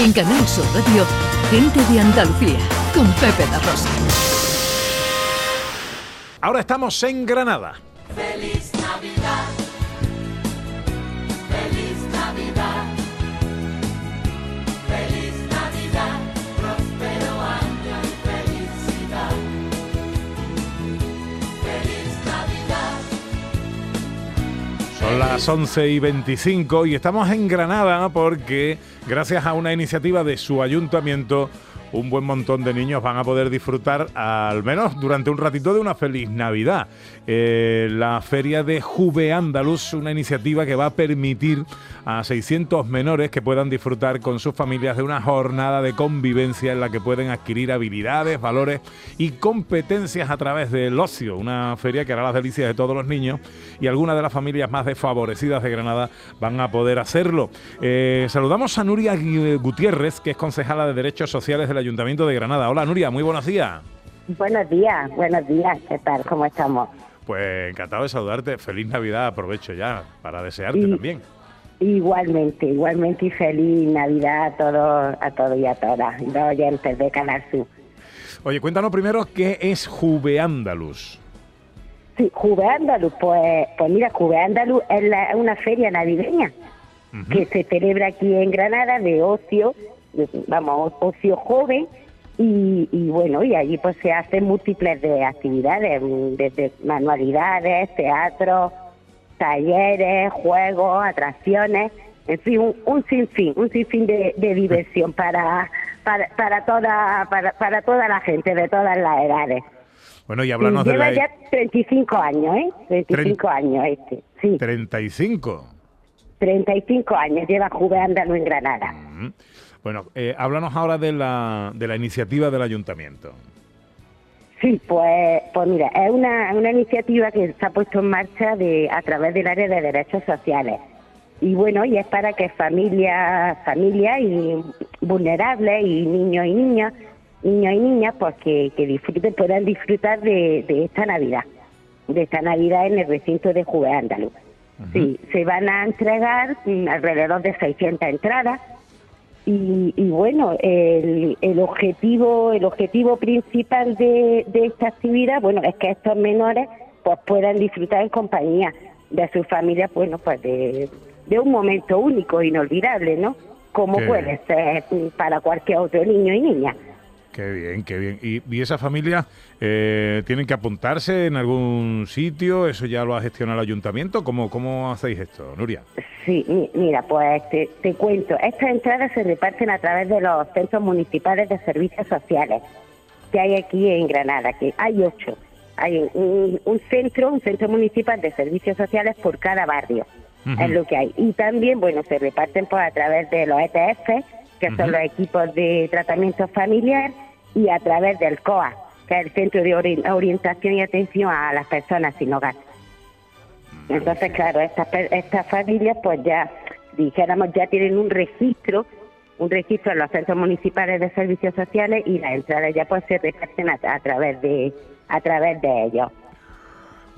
En Canal Sur Radio, Gente de Andalucía, con Pepe da Rosa. Ahora estamos en Granada. Feliz las 11 y 25 y estamos en Granada porque gracias a una iniciativa de su ayuntamiento un buen montón de niños van a poder disfrutar al menos durante un ratito de una feliz Navidad. Eh, la Feria de Juve Andaluz, una iniciativa que va a permitir a 600 menores que puedan disfrutar con sus familias de una jornada de convivencia en la que pueden adquirir habilidades, valores y competencias a través del ocio. Una feria que hará las delicias de todos los niños y algunas de las familias más desfavorecidas de Granada van a poder hacerlo. Eh, saludamos a Nuria Gutiérrez, que es concejala de Derechos Sociales del Ayuntamiento de Granada. Hola Nuria, muy buenos días. Buenos días, buenos días, ¿qué tal? ¿Cómo estamos? Pues encantado de saludarte. Feliz Navidad, aprovecho ya para desearte Y- también. Igualmente, igualmente y feliz Navidad a todos, a todos y a todas, los oyentes de Canal Sur. Oye, cuéntanos primero qué es Juve Andaluz. Sí, Juve Andaluz, pues, pues mira, Juve Andaluz es, la- una feria navideña que se celebra aquí en Granada de ocio, de- vamos, ocio joven, y, y bueno, y allí pues se hacen múltiples de actividades, desde manualidades, teatro, talleres, juegos, atracciones, en fin, un, un sinfín, un sinfín de, de diversión para, para, para, toda, para, para toda la gente de todas las edades. Bueno, y háblanos Y de lleva la ya 35 años, ¿eh? 35 Tren- años este, sí. 35. 35 años lleva Juve Andaluz en Granada. Mm. Bueno, eh, háblanos ahora de la, de la iniciativa del ayuntamiento. Sí, pues, pues mira, es una, una iniciativa que se ha puesto en marcha de, a través del área de derechos sociales. Y bueno, y es para que familias, familias y vulnerables y niños y niñas, niños y niñas, pues que, que disfruten, puedan disfrutar de, de esta Navidad, de esta Navidad en el recinto de Juve Andaluz. Sí, se van a entregar mm, alrededor de 600 entradas y, y bueno, el, el objetivo el objetivo principal de, de esta actividad, bueno, es que estos menores pues puedan disfrutar en compañía de sus familias, bueno, pues de, de un momento único, inolvidable, ¿no? Como Qué puede ser para cualquier otro niño y niña. Qué bien, qué bien. ¿Y, y esa familia eh, tienen que apuntarse en algún sitio? ¿Eso ya lo ha gestionado el ayuntamiento? ¿Cómo, cómo hacéis esto, Nuria? Sí, mi- mira, pues te, te cuento, estas entradas se reparten a través de los centros municipales de servicios sociales que hay aquí en Granada, que hay ocho. Hay un, un centro, un centro municipal de servicios sociales por cada barrio, es lo que hay. Y también, bueno, se reparten pues a través de los ETF, que son los equipos de tratamiento familiar, y a través del COA, que es el Centro de Ori- Orientación y Atención a las Personas sin Hogar. Entonces, claro, estas estas familias, pues ya, dijéramos, ya tienen un registro, un registro en los centros municipales de servicios sociales y las entradas ya pues se reparten a, a través de a través de ellos.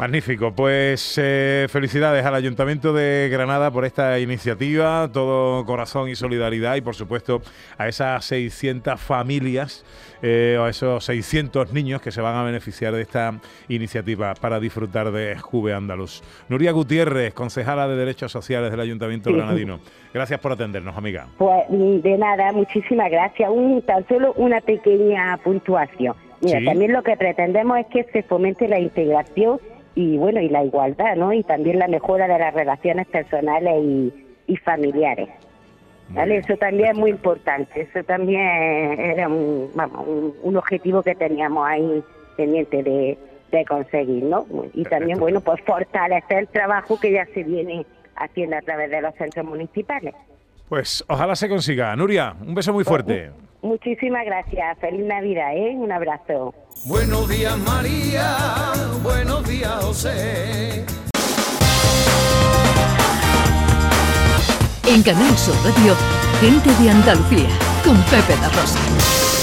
Magnífico, pues eh, felicidades al Ayuntamiento de Granada por esta iniciativa, todo corazón y solidaridad y por supuesto a esas 600 familias eh, o a esos 600 niños que se van a beneficiar de esta iniciativa para disfrutar de Juve Andaluz. Nuria Gutiérrez, concejala de Derechos Sociales del Ayuntamiento Sí. Granadino. Gracias por atendernos, amiga. Pues de nada, muchísimas gracias. Un, tan solo una pequeña puntuación. Mira, Sí. también lo que pretendemos es que se fomente la integración y bueno y la igualdad, ¿no? Y también la mejora de las relaciones personales y, y familiares. ¿Vale? Eso también es muy importante. Eso también era un, vamos, un, un objetivo que teníamos ahí pendiente de, de conseguir, ¿no? Y también, bueno, pues fortalecer el trabajo que ya se viene haciendo a través de los centros municipales. Pues ojalá se consiga. Nuria, un beso muy fuerte. Muchísimas gracias. Feliz Navidad, ¿eh? Un abrazo. Buenos días María, buenos días José. En Canal Sur Radio, Gente de Andalucía, con Pepe da Rosa.